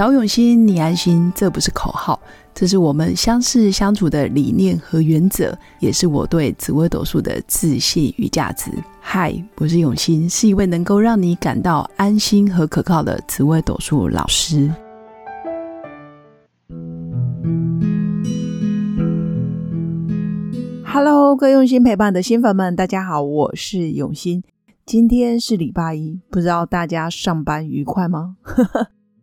找永新，你安心，这不是口号，这是我们相识相处的理念和原则，也是我对紫微斗数的自信与价值。嗨，我是永新，是一位能够让你感到安心和可靠的紫微斗数老师。Hello，各用心陪伴的新粉们，大家好，我是永新。今天是礼拜一，不知道大家上班愉快吗？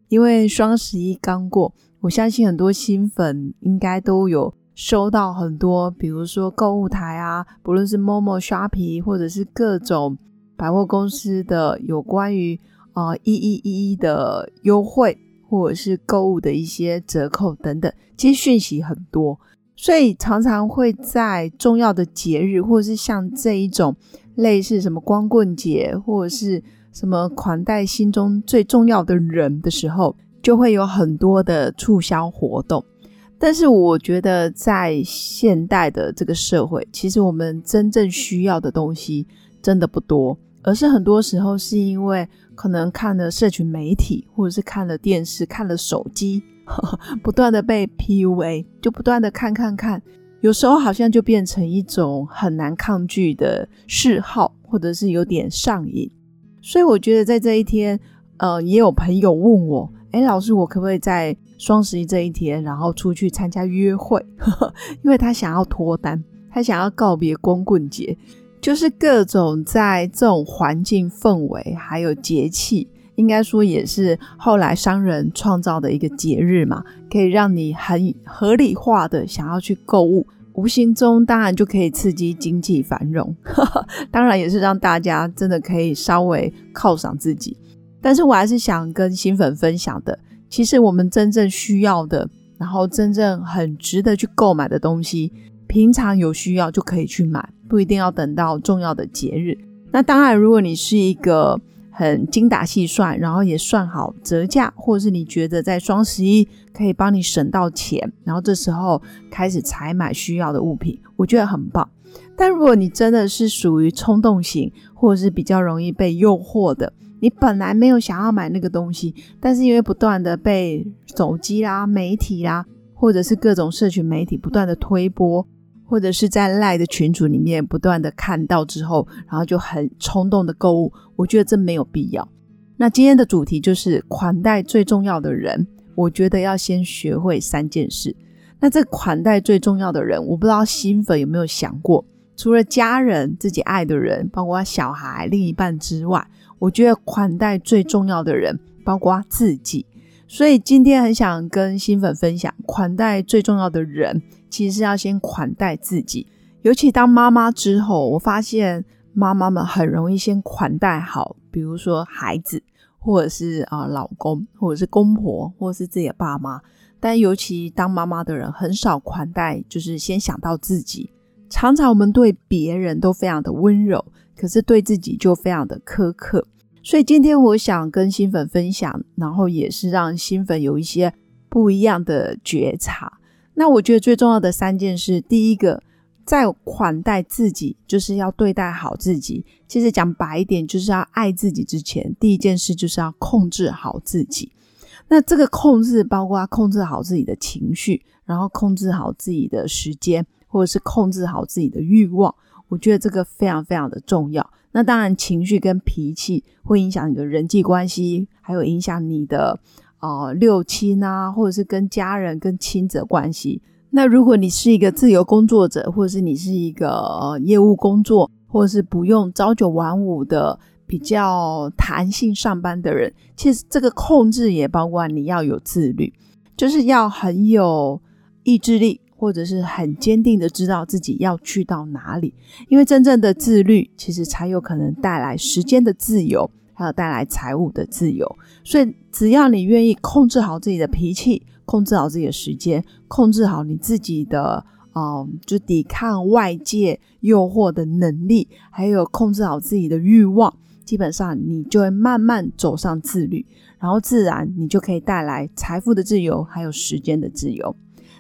因为双十一刚过，我相信很多新粉应该都有收到很多，比如说购物台啊，不论是 Momo、Shopping 或者是各种百货公司的有关于啊一一一一的优惠，或者是购物的一些折扣等等，其实讯息很多，所以常常会在重要的节日，或者是像这一种类似什么光棍节，或者是。什么款待心中最重要的人的时候，就会有很多的促销活动。但是我觉得，在现代的这个社会，其实我们真正需要的东西真的不多，而是很多时候是因为可能看了社群媒体，或者是看了电视、看了手机，不断的被 PUA，就不断的看看看，有时候好像就变成一种很难抗拒的嗜好，或者是有点上瘾。所以我觉得在这一天，呃，也有朋友问我，哎，老师，我可不可以在双十一这一天，然后出去参加约会？因为他想要脱单，他想要告别光棍节，就是各种在这种环境氛围还有节气，应该说也是后来商人创造的一个节日嘛，可以让你很合理化的想要去购物。无形中当然就可以刺激经济繁荣，当然也是让大家真的可以稍微犒赏自己。但是我还是想跟新粉分享的，其实我们真正需要的，然后真正很值得去购买的东西，平常有需要就可以去买，不一定要等到重要的节日。那当然，如果你是一个。很精打细算，然后也算好折价，或者是你觉得在双十一可以帮你省到钱，然后这时候开始采买需要的物品，我觉得很棒。但如果你真的是属于冲动型，或者是比较容易被诱惑的，你本来没有想要买那个东西，但是因为不断的被手机啦、媒体啦，或者是各种社群媒体不断的推波。或者是在赖的群组里面不断的看到之后，然后就很冲动的购物，我觉得这没有必要。那今天的主题就是款待最重要的人，我觉得要先学会三件事。那这款待最重要的人，我不知道新粉有没有想过，除了家人、自己爱的人，包括小孩、另一半之外，我觉得款待最重要的人，包括自己。所以今天很想跟新粉分享，款待最重要的人。其实是要先款待自己，尤其当妈妈之后，我发现妈妈们很容易先款待好，比如说孩子，或者是啊老公，或者是公婆，或者是自己的爸妈。但尤其当妈妈的人，很少款待，就是先想到自己。常常我们对别人都非常的温柔，可是对自己就非常的苛刻。所以今天我想跟新粉分享，然后也是让新粉有一些不一样的觉察。那我觉得最重要的三件事，第一个，在款待自己，就是要对待好自己。其实讲白一点，就是要爱自己之前，第一件事就是要控制好自己。那这个控制包括控制好自己的情绪，然后控制好自己的时间，或者是控制好自己的欲望。我觉得这个非常非常的重要。那当然，情绪跟脾气会影响你的人际关系，还有影响你的。哦，六亲啊，或者是跟家人、跟亲子关系。那如果你是一个自由工作者，或者是你是一个业务工作，或者是不用朝九晚五的比较弹性上班的人，其实这个控制也包括你要有自律，就是要很有意志力，或者是很坚定的知道自己要去到哪里。因为真正的自律，其实才有可能带来时间的自由。还有带来财务的自由，所以只要你愿意控制好自己的脾气，控制好自己的时间，控制好你自己的啊，就抵抗外界诱惑的能力，还有控制好自己的欲望，基本上你就会慢慢走上自律，然后自然你就可以带来财富的自由，还有时间的自由。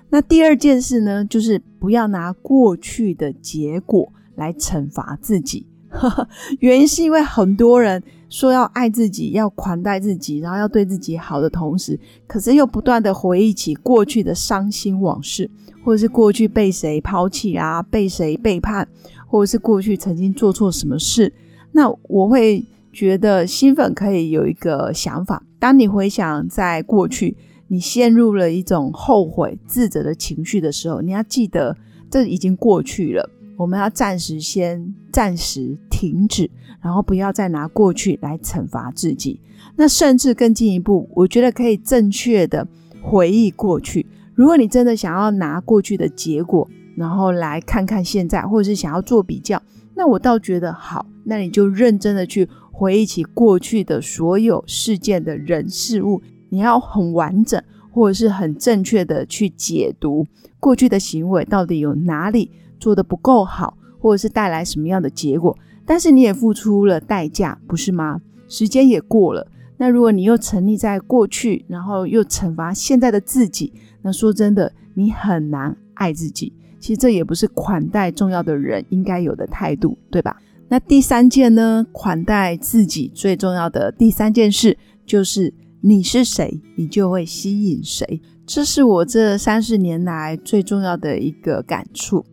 那第二件事呢，就是不要拿过去的结果来惩罚自己，原因是因为很多人。说要爱自己，要款待自己，然后要对自己好的同时，可是又不断的回忆起过去的伤心往事，或者是过去被谁抛弃啊，被谁背叛，或者是过去曾经做错什么事，那我会觉得新粉可以有一个想法：当你回想在过去，你陷入了一种后悔、自责的情绪的时候，你要记得这已经过去了。我们要暂时先暂时停止，然后不要再拿过去来惩罚自己。那甚至更进一步，我觉得可以正确的回忆过去。如果你真的想要拿过去的结果，然后来看看现在，或者是想要做比较，那我倒觉得好，那你就认真的去回忆起过去的所有事件的人事物，你要很完整或者是很正确的去解读过去的行为到底有哪里。做的不够好，或者是带来什么样的结果，但是你也付出了代价，不是吗？时间也过了，那如果你又沉溺在过去，然后又惩罚现在的自己，那说真的，你很难爱自己。其实这也不是款待重要的人应该有的态度，对吧？那第三件呢？款待自己最重要的第三件事，就是你是谁，你就会吸引谁。这是我这三十年来最重要的一个感触。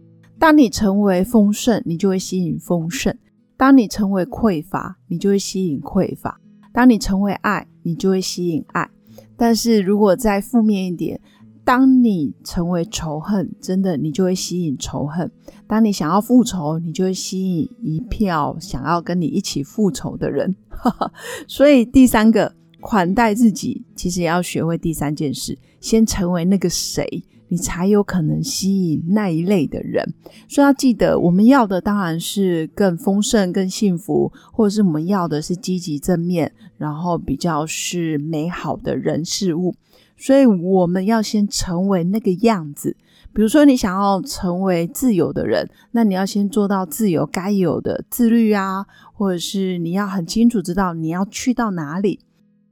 当你成为丰盛，你就会吸引丰盛；当你成为匮乏，你就会吸引匮乏；当你成为爱，你就会吸引爱。但是如果再负面一点，当你成为仇恨，真的你就会吸引仇恨；当你想要复仇，你就会吸引一票想要跟你一起复仇的人。所以第三个，款待自己，其实也要学会第三件事：先成为那个谁。你才有可能吸引那一类的人，所以要记得，我们要的当然是更丰盛、更幸福，或者是我们要的是积极正面，然后比较是美好的人事物。所以我们要先成为那个样子。比如说，你想要成为自由的人，那你要先做到自由该有的自律啊，或者是你要很清楚知道你要去到哪里。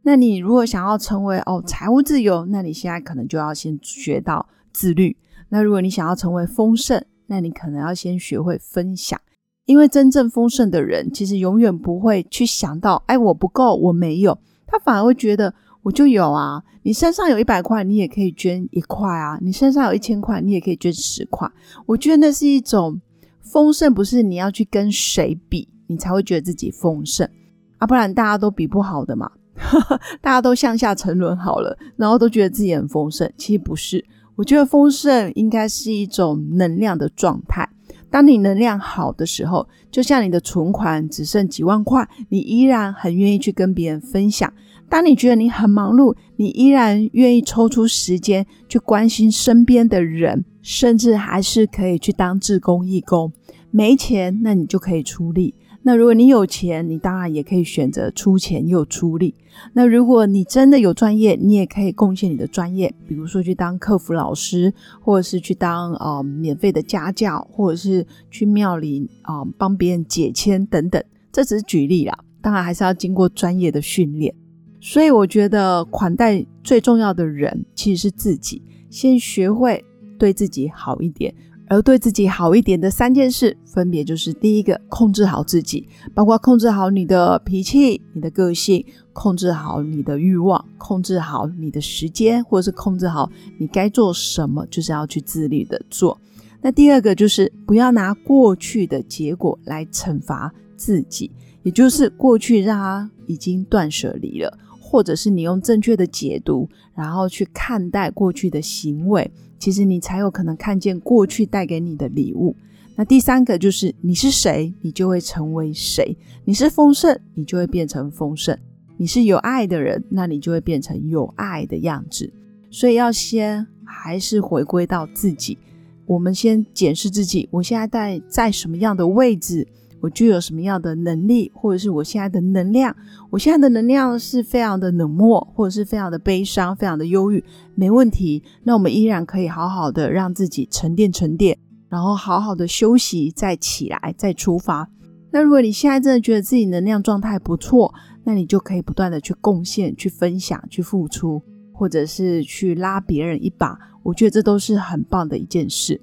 那你如果想要成为哦财务自由，那你现在可能就要先学到。自律。那如果你想要成为丰盛，那你可能要先学会分享。因为真正丰盛的人，其实永远不会去想到，哎，我不够，我没有。他反而会觉得，我就有啊。你身上有一百块，你也可以捐一块啊。你身上有一千块，你也可以捐十块。我觉得那是一种丰盛，不是你要去跟谁比，你才会觉得自己丰盛啊。不然大家都比不好的嘛，大家都向下沉沦好了，然后都觉得自己很丰盛，其实不是。我觉得丰盛应该是一种能量的状态。当你能量好的时候，就像你的存款只剩几万块，你依然很愿意去跟别人分享。当你觉得你很忙碌，你依然愿意抽出时间去关心身边的人，甚至还是可以去当志工义工。没钱，那你就可以出力。那如果你有钱，你当然也可以选择出钱又出力。那如果你真的有专业，你也可以贡献你的专业，比如说去当客服老师，或者是去当呃免费的家教，或者是去庙里啊帮别人解签等等。这只是举例啦，当然还是要经过专业的训练。所以我觉得款待最重要的人其实是自己，先学会对自己好一点。而对自己好一点的三件事，分别就是第一个，控制好自己，包括控制好你的脾气、你的个性，控制好你的欲望，控制好你的时间，或者是控制好你该做什么，就是要去自律的做。那第二个就是不要拿过去的结果来惩罚自己，也就是过去让他已经断舍离了，或者是你用正确的解读，然后去看待过去的行为。其实你才有可能看见过去带给你的礼物。那第三个就是你是谁，你就会成为谁。你是丰盛，你就会变成丰盛；你是有爱的人，那你就会变成有爱的样子。所以要先还是回归到自己，我们先检视自己，我现在在在什么样的位置。我具有什么样的能力，或者是我现在的能量？我现在的能量是非常的冷漠，或者是非常的悲伤、非常的忧郁，没问题。那我们依然可以好好的让自己沉淀沉淀，然后好好的休息，再起来，再出发。那如果你现在真的觉得自己能量状态不错，那你就可以不断的去贡献、去分享、去付出，或者是去拉别人一把。我觉得这都是很棒的一件事。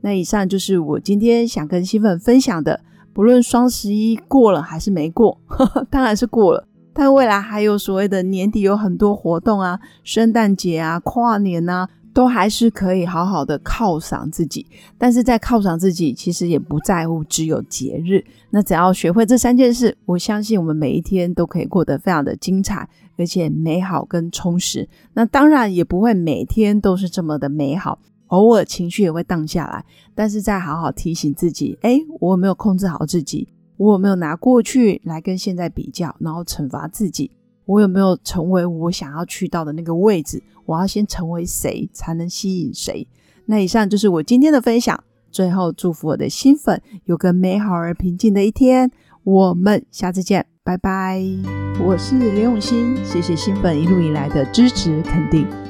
那以上就是我今天想跟新粉分享的。不论双十一过了还是没过，呵 呵当然是过了。但未来还有所谓的年底有很多活动啊，圣诞节啊，跨年啊。都还是可以好好的犒赏自己，但是在犒赏自己，其实也不在乎只有节日。那只要学会这三件事，我相信我们每一天都可以过得非常的精彩，而且美好跟充实。那当然也不会每天都是这么的美好，偶尔情绪也会荡下来。但是再好好提醒自己，哎，我有没有控制好自己？我有没有拿过去来跟现在比较，然后惩罚自己？我有没有成为我想要去到的那个位置？我要先成为谁才能吸引谁？那以上就是我今天的分享。最后祝福我的新粉有个美好而平静的一天。我们下次见，拜拜。我是刘永新，谢谢新粉一路以来的支持肯定。